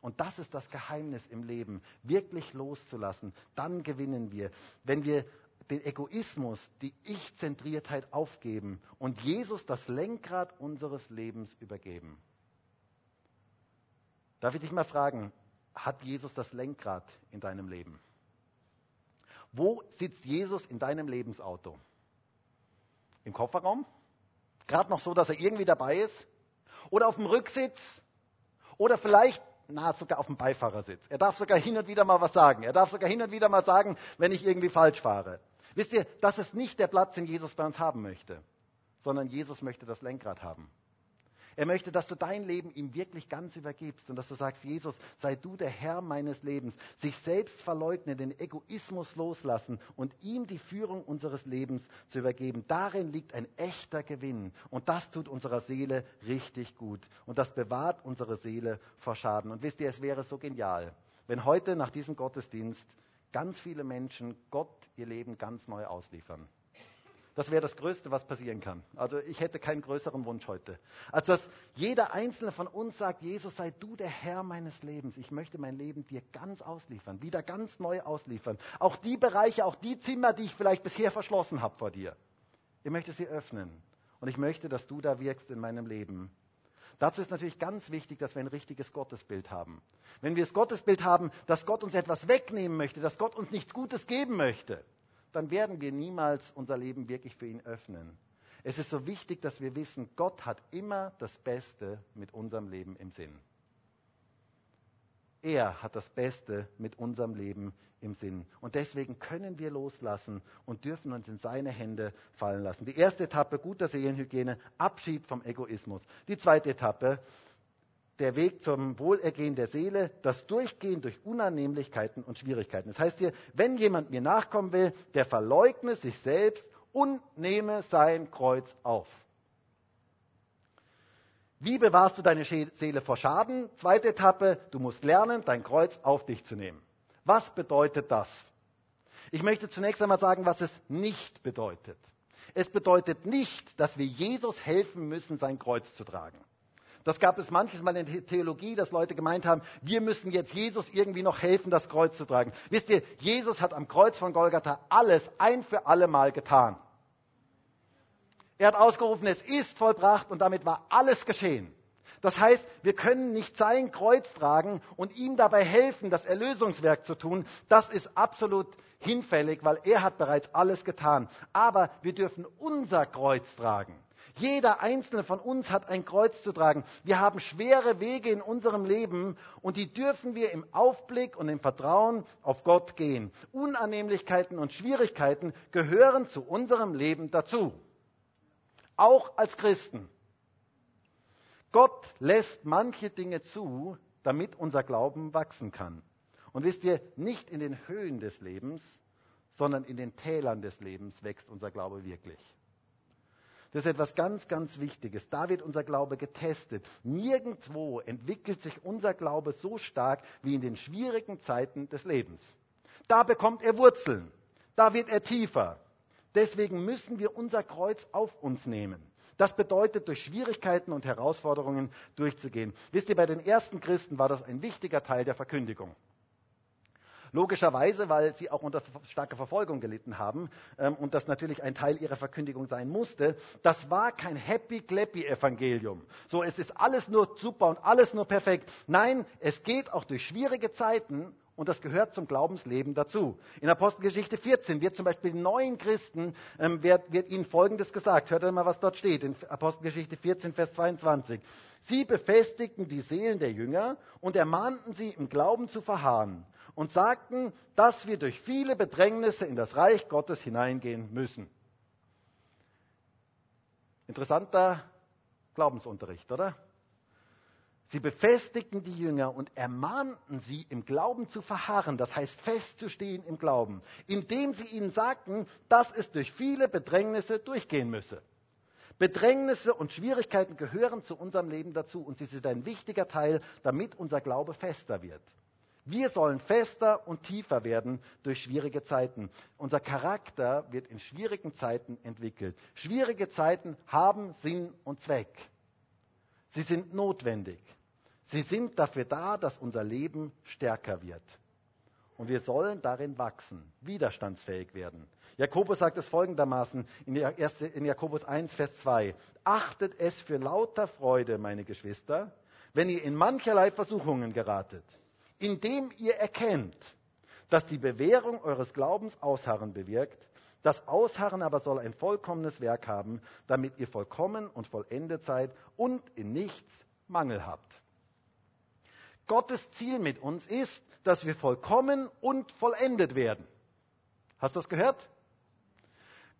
A: Und das ist das Geheimnis im Leben, wirklich loszulassen. Dann gewinnen wir. Wenn wir den Egoismus, die Ich-Zentriertheit aufgeben und Jesus das Lenkrad unseres Lebens übergeben. Darf ich dich mal fragen, hat Jesus das Lenkrad in deinem Leben? Wo sitzt Jesus in deinem Lebensauto? Im Kofferraum? Gerade noch so, dass er irgendwie dabei ist? Oder auf dem Rücksitz? Oder vielleicht na, sogar auf dem Beifahrersitz. Er darf sogar hin und wieder mal was sagen. Er darf sogar hin und wieder mal sagen, wenn ich irgendwie falsch fahre. Wisst ihr, das ist nicht der Platz, den Jesus bei uns haben möchte, sondern Jesus möchte das Lenkrad haben. Er möchte, dass du dein Leben ihm wirklich ganz übergibst und dass du sagst, Jesus, sei du der Herr meines Lebens. Sich selbst verleugnen, den Egoismus loslassen und ihm die Führung unseres Lebens zu übergeben. Darin liegt ein echter Gewinn und das tut unserer Seele richtig gut und das bewahrt unsere Seele vor Schaden. Und wisst ihr, es wäre so genial, wenn heute nach diesem Gottesdienst ganz viele Menschen Gott ihr Leben ganz neu ausliefern. Das wäre das Größte, was passieren kann. Also ich hätte keinen größeren Wunsch heute. Als dass jeder Einzelne von uns sagt, Jesus, sei du der Herr meines Lebens. Ich möchte mein Leben dir ganz ausliefern, wieder ganz neu ausliefern. Auch die Bereiche, auch die Zimmer, die ich vielleicht bisher verschlossen habe vor dir. Ich möchte sie öffnen. Und ich möchte, dass du da wirkst in meinem Leben. Dazu ist natürlich ganz wichtig, dass wir ein richtiges Gottesbild haben. Wenn wir das Gottesbild haben, dass Gott uns etwas wegnehmen möchte, dass Gott uns nichts Gutes geben möchte, dann werden wir niemals unser Leben wirklich für ihn öffnen. Es ist so wichtig, dass wir wissen, Gott hat immer das Beste mit unserem Leben im Sinn. Er hat das Beste mit unserem Leben im Sinn. Und deswegen können wir loslassen und dürfen uns in seine Hände fallen lassen. Die erste Etappe guter Seelenhygiene, Abschied vom Egoismus. Die zweite Etappe, der Weg zum Wohlergehen der Seele, das Durchgehen durch Unannehmlichkeiten und Schwierigkeiten. Das heißt hier, wenn jemand mir nachkommen will, der verleugne sich selbst und nehme sein Kreuz auf. Wie bewahrst du deine Seele vor Schaden? Zweite Etappe, du musst lernen, dein Kreuz auf dich zu nehmen. Was bedeutet das? Ich möchte zunächst einmal sagen, was es nicht bedeutet. Es bedeutet nicht, dass wir Jesus helfen müssen, sein Kreuz zu tragen. Das gab es manches Mal in der Theologie, dass Leute gemeint haben, wir müssen jetzt Jesus irgendwie noch helfen, das Kreuz zu tragen. Wisst ihr, Jesus hat am Kreuz von Golgatha alles ein für alle Mal getan. Er hat ausgerufen, es ist vollbracht und damit war alles geschehen. Das heißt, wir können nicht sein Kreuz tragen und ihm dabei helfen, das Erlösungswerk zu tun. Das ist absolut hinfällig, weil er hat bereits alles getan. Aber wir dürfen unser Kreuz tragen. Jeder einzelne von uns hat ein Kreuz zu tragen. Wir haben schwere Wege in unserem Leben und die dürfen wir im Aufblick und im Vertrauen auf Gott gehen. Unannehmlichkeiten und Schwierigkeiten gehören zu unserem Leben dazu. Auch als Christen. Gott lässt manche Dinge zu, damit unser Glauben wachsen kann. Und wisst ihr, nicht in den Höhen des Lebens, sondern in den Tälern des Lebens wächst unser Glaube wirklich. Das ist etwas ganz, ganz Wichtiges. Da wird unser Glaube getestet. Nirgendwo entwickelt sich unser Glaube so stark wie in den schwierigen Zeiten des Lebens. Da bekommt er Wurzeln. Da wird er tiefer. Deswegen müssen wir unser Kreuz auf uns nehmen. Das bedeutet, durch Schwierigkeiten und Herausforderungen durchzugehen. Wisst ihr, bei den ersten Christen war das ein wichtiger Teil der Verkündigung. Logischerweise, weil sie auch unter starker Verfolgung gelitten haben ähm, und das natürlich ein Teil ihrer Verkündigung sein musste. Das war kein Happy-Clappy-Evangelium. So, es ist alles nur super und alles nur perfekt. Nein, es geht auch durch schwierige Zeiten und das gehört zum Glaubensleben dazu. In Apostelgeschichte 14 wird zum Beispiel neuen Christen, ähm, wird, wird ihnen Folgendes gesagt. Hört mal, was dort steht. In Apostelgeschichte 14, Vers 22. Sie befestigten die Seelen der Jünger und ermahnten sie, im Glauben zu verharren und sagten, dass wir durch viele Bedrängnisse in das Reich Gottes hineingehen müssen. Interessanter Glaubensunterricht, oder? Sie befestigten die Jünger und ermahnten sie, im Glauben zu verharren, das heißt festzustehen im Glauben, indem sie ihnen sagten, dass es durch viele Bedrängnisse durchgehen müsse. Bedrängnisse und Schwierigkeiten gehören zu unserem Leben dazu und sie sind ein wichtiger Teil, damit unser Glaube fester wird. Wir sollen fester und tiefer werden durch schwierige Zeiten. Unser Charakter wird in schwierigen Zeiten entwickelt. Schwierige Zeiten haben Sinn und Zweck. Sie sind notwendig. Sie sind dafür da, dass unser Leben stärker wird. Und wir sollen darin wachsen, widerstandsfähig werden. Jakobus sagt es folgendermaßen in Jakobus 1, Vers 2. Achtet es für lauter Freude, meine Geschwister, wenn ihr in mancherlei Versuchungen geratet, indem ihr erkennt, dass die Bewährung eures Glaubens Ausharren bewirkt. Das Ausharren aber soll ein vollkommenes Werk haben, damit ihr vollkommen und vollendet seid und in nichts Mangel habt. Gottes Ziel mit uns ist, dass wir vollkommen und vollendet werden. Hast du das gehört?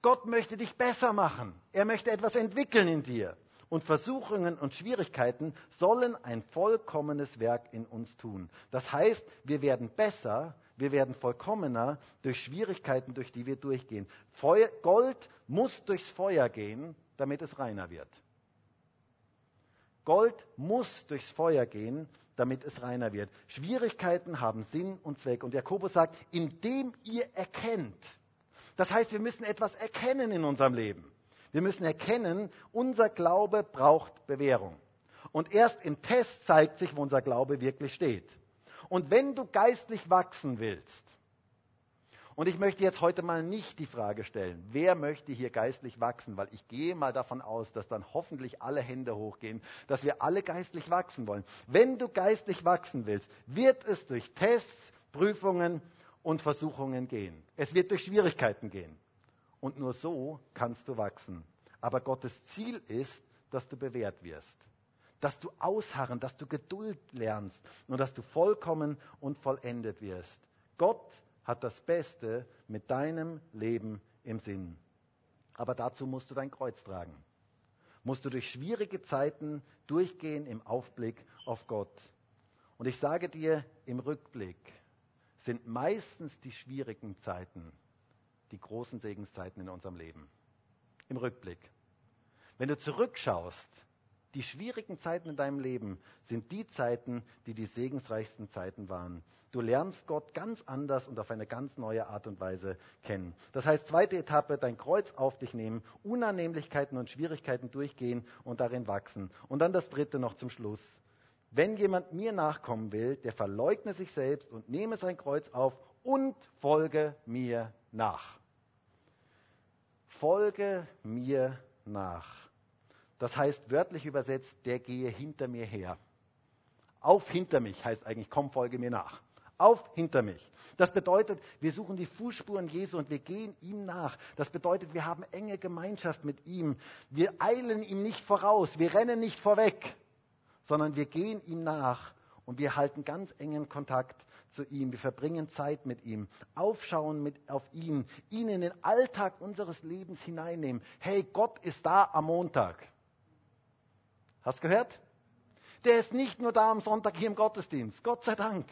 A: Gott möchte dich besser machen. Er möchte etwas entwickeln in dir. Und Versuchungen und Schwierigkeiten sollen ein vollkommenes Werk in uns tun. Das heißt, wir werden besser, wir werden vollkommener durch Schwierigkeiten, durch die wir durchgehen. Feuer, Gold muss durchs Feuer gehen, damit es reiner wird. Gold muss durchs Feuer gehen, damit es reiner wird. Schwierigkeiten haben Sinn und Zweck. Und Jakobus sagt, indem ihr erkennt. Das heißt, wir müssen etwas erkennen in unserem Leben. Wir müssen erkennen, unser Glaube braucht Bewährung. Und erst im Test zeigt sich, wo unser Glaube wirklich steht. Und wenn du geistlich wachsen willst, und ich möchte jetzt heute mal nicht die Frage stellen, wer möchte hier geistlich wachsen, weil ich gehe mal davon aus, dass dann hoffentlich alle Hände hochgehen, dass wir alle geistlich wachsen wollen. Wenn du geistlich wachsen willst, wird es durch Tests, Prüfungen und Versuchungen gehen. Es wird durch Schwierigkeiten gehen. Und nur so kannst du wachsen. Aber Gottes Ziel ist, dass du bewährt wirst. Dass du ausharren, dass du Geduld lernst und dass du vollkommen und vollendet wirst. Gott hat das Beste mit deinem Leben im Sinn. Aber dazu musst du dein Kreuz tragen. Musst du durch schwierige Zeiten durchgehen im Aufblick auf Gott. Und ich sage dir, im Rückblick sind meistens die schwierigen Zeiten die großen Segenszeiten in unserem Leben. Im Rückblick. Wenn du zurückschaust, die schwierigen Zeiten in deinem Leben sind die Zeiten, die die segensreichsten Zeiten waren. Du lernst Gott ganz anders und auf eine ganz neue Art und Weise kennen. Das heißt, zweite Etappe, dein Kreuz auf dich nehmen, Unannehmlichkeiten und Schwierigkeiten durchgehen und darin wachsen. Und dann das dritte noch zum Schluss. Wenn jemand mir nachkommen will, der verleugne sich selbst und nehme sein Kreuz auf und folge mir nach. Folge mir nach. Das heißt wörtlich übersetzt, der gehe hinter mir her. Auf hinter mich heißt eigentlich, komm, folge mir nach. Auf hinter mich. Das bedeutet, wir suchen die Fußspuren Jesu und wir gehen ihm nach. Das bedeutet, wir haben enge Gemeinschaft mit ihm. Wir eilen ihm nicht voraus, wir rennen nicht vorweg, sondern wir gehen ihm nach und wir halten ganz engen Kontakt zu ihm. Wir verbringen Zeit mit ihm, aufschauen mit, auf ihn, ihn in den Alltag unseres Lebens hineinnehmen. Hey, Gott ist da am Montag. Hast gehört? Der ist nicht nur da am Sonntag hier im Gottesdienst, Gott sei Dank,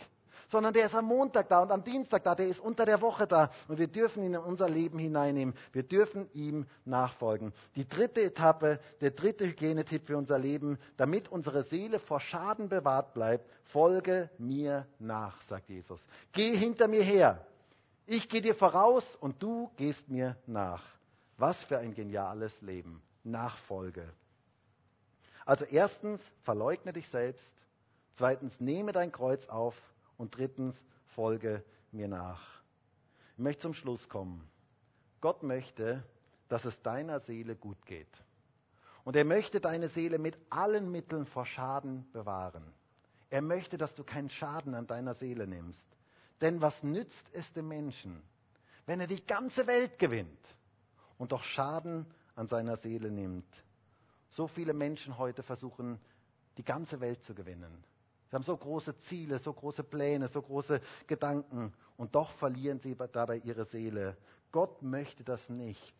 A: sondern der ist am Montag da und am Dienstag da, der ist unter der Woche da und wir dürfen ihn in unser Leben hineinnehmen. Wir dürfen ihm nachfolgen. Die dritte Etappe, der dritte Hygienetipp für unser Leben, damit unsere Seele vor Schaden bewahrt bleibt, folge mir nach, sagt Jesus. Geh hinter mir her. Ich gehe dir voraus und du gehst mir nach. Was für ein geniales Leben. Nachfolge. Also erstens, verleugne dich selbst. Zweitens, nehme dein Kreuz auf. Und drittens, folge mir nach. Ich möchte zum Schluss kommen. Gott möchte, dass es deiner Seele gut geht. Und er möchte deine Seele mit allen Mitteln vor Schaden bewahren. Er möchte, dass du keinen Schaden an deiner Seele nimmst. Denn was nützt es dem Menschen, wenn er die ganze Welt gewinnt und doch Schaden an seiner Seele nimmt? So viele Menschen heute versuchen, die ganze Welt zu gewinnen. Sie haben so große Ziele, so große Pläne, so große Gedanken und doch verlieren sie dabei ihre Seele. Gott möchte das nicht.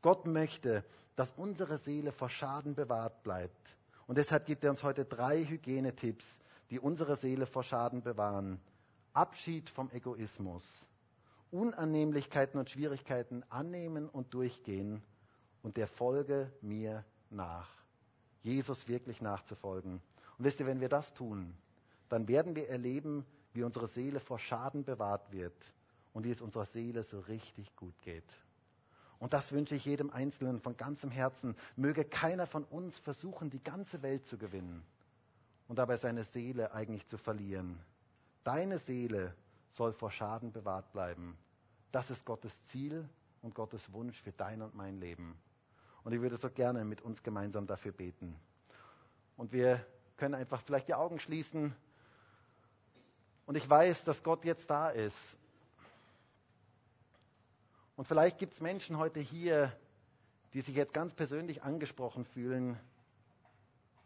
A: Gott möchte, dass unsere Seele vor Schaden bewahrt bleibt. Und deshalb gibt er uns heute drei Hygienetipps, die unsere Seele vor Schaden bewahren. Abschied vom Egoismus, Unannehmlichkeiten und Schwierigkeiten annehmen und durchgehen und der Folge mir nach. Jesus wirklich nachzufolgen. Und wisst ihr, wenn wir das tun, dann werden wir erleben, wie unsere Seele vor Schaden bewahrt wird und wie es unserer Seele so richtig gut geht. Und das wünsche ich jedem Einzelnen von ganzem Herzen. Möge keiner von uns versuchen, die ganze Welt zu gewinnen und dabei seine Seele eigentlich zu verlieren. Deine Seele soll vor Schaden bewahrt bleiben. Das ist Gottes Ziel und Gottes Wunsch für dein und mein Leben. Und ich würde so gerne mit uns gemeinsam dafür beten. Und wir können einfach vielleicht die Augen schließen. Und ich weiß, dass Gott jetzt da ist. Und vielleicht gibt es Menschen heute hier, die sich jetzt ganz persönlich angesprochen fühlen.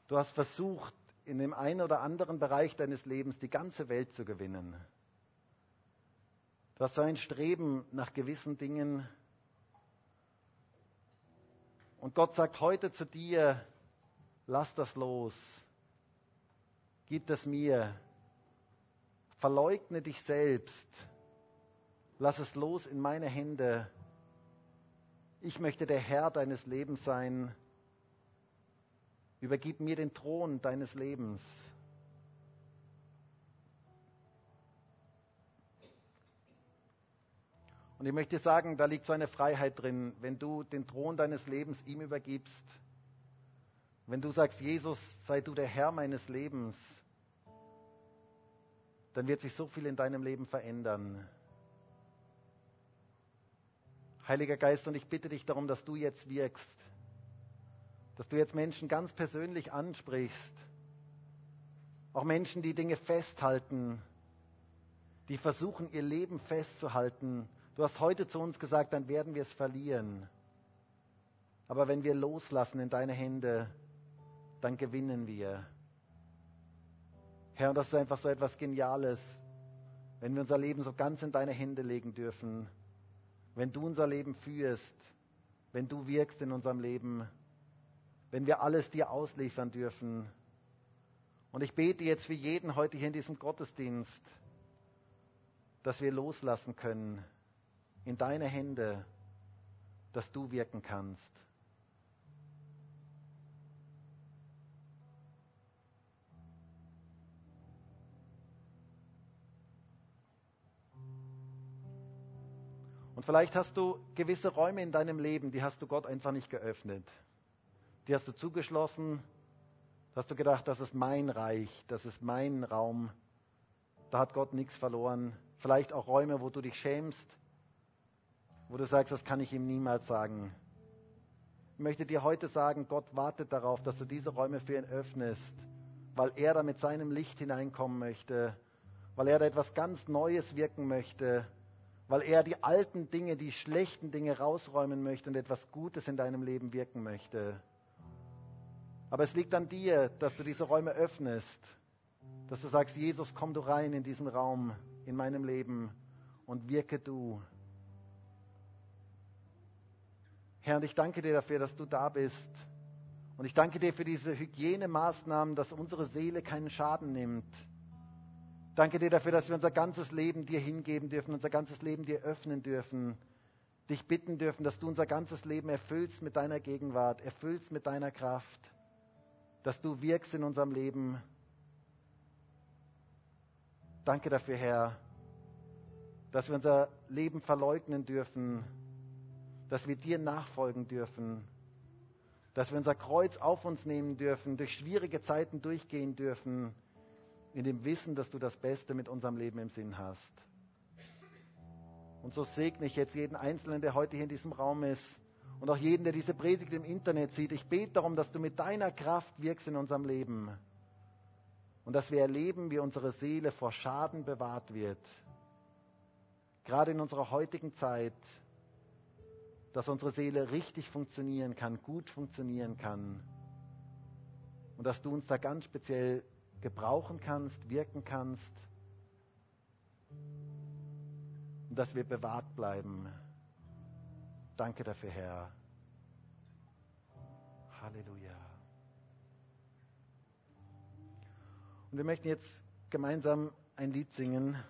A: Du hast versucht, in dem einen oder anderen Bereich deines Lebens die ganze Welt zu gewinnen. Du hast so ein Streben nach gewissen Dingen. Und Gott sagt heute zu dir, lass das los. Gib es mir. Verleugne dich selbst. Lass es los in meine Hände. Ich möchte der Herr deines Lebens sein. Übergib mir den Thron deines Lebens. Und ich möchte sagen, da liegt so eine Freiheit drin, wenn du den Thron deines Lebens ihm übergibst. Wenn du sagst, Jesus, sei du der Herr meines Lebens, dann wird sich so viel in deinem Leben verändern. Heiliger Geist, und ich bitte dich darum, dass du jetzt wirkst, dass du jetzt Menschen ganz persönlich ansprichst, auch Menschen, die Dinge festhalten, die versuchen, ihr Leben festzuhalten. Du hast heute zu uns gesagt, dann werden wir es verlieren. Aber wenn wir loslassen in deine Hände, dann gewinnen wir. Herr, und das ist einfach so etwas Geniales, wenn wir unser Leben so ganz in deine Hände legen dürfen, wenn du unser Leben führst, wenn du wirkst in unserem Leben, wenn wir alles dir ausliefern dürfen. Und ich bete jetzt für jeden heute hier in diesem Gottesdienst, dass wir loslassen können in deine Hände, dass du wirken kannst. Und vielleicht hast du gewisse Räume in deinem Leben, die hast du Gott einfach nicht geöffnet. Die hast du zugeschlossen. Hast du gedacht, das ist mein Reich, das ist mein Raum. Da hat Gott nichts verloren. Vielleicht auch Räume, wo du dich schämst, wo du sagst, das kann ich ihm niemals sagen. Ich möchte dir heute sagen, Gott wartet darauf, dass du diese Räume für ihn öffnest, weil er da mit seinem Licht hineinkommen möchte, weil er da etwas ganz Neues wirken möchte weil er die alten Dinge, die schlechten Dinge rausräumen möchte und etwas Gutes in deinem Leben wirken möchte. Aber es liegt an dir, dass du diese Räume öffnest, dass du sagst, Jesus, komm du rein in diesen Raum, in meinem Leben und wirke du. Herr, und ich danke dir dafür, dass du da bist. Und ich danke dir für diese Hygienemaßnahmen, dass unsere Seele keinen Schaden nimmt Danke dir dafür, dass wir unser ganzes Leben dir hingeben dürfen, unser ganzes Leben dir öffnen dürfen. Dich bitten dürfen, dass du unser ganzes Leben erfüllst mit deiner Gegenwart, erfüllst mit deiner Kraft, dass du wirkst in unserem Leben. Danke dafür, Herr, dass wir unser Leben verleugnen dürfen, dass wir dir nachfolgen dürfen, dass wir unser Kreuz auf uns nehmen dürfen, durch schwierige Zeiten durchgehen dürfen in dem Wissen, dass du das Beste mit unserem Leben im Sinn hast. Und so segne ich jetzt jeden Einzelnen, der heute hier in diesem Raum ist und auch jeden, der diese Predigt im Internet sieht. Ich bete darum, dass du mit deiner Kraft wirkst in unserem Leben und dass wir erleben, wie unsere Seele vor Schaden bewahrt wird. Gerade in unserer heutigen Zeit, dass unsere Seele richtig funktionieren kann, gut funktionieren kann und dass du uns da ganz speziell gebrauchen kannst, wirken kannst und dass wir bewahrt bleiben. Danke dafür, Herr. Halleluja. Und wir möchten jetzt gemeinsam ein Lied singen.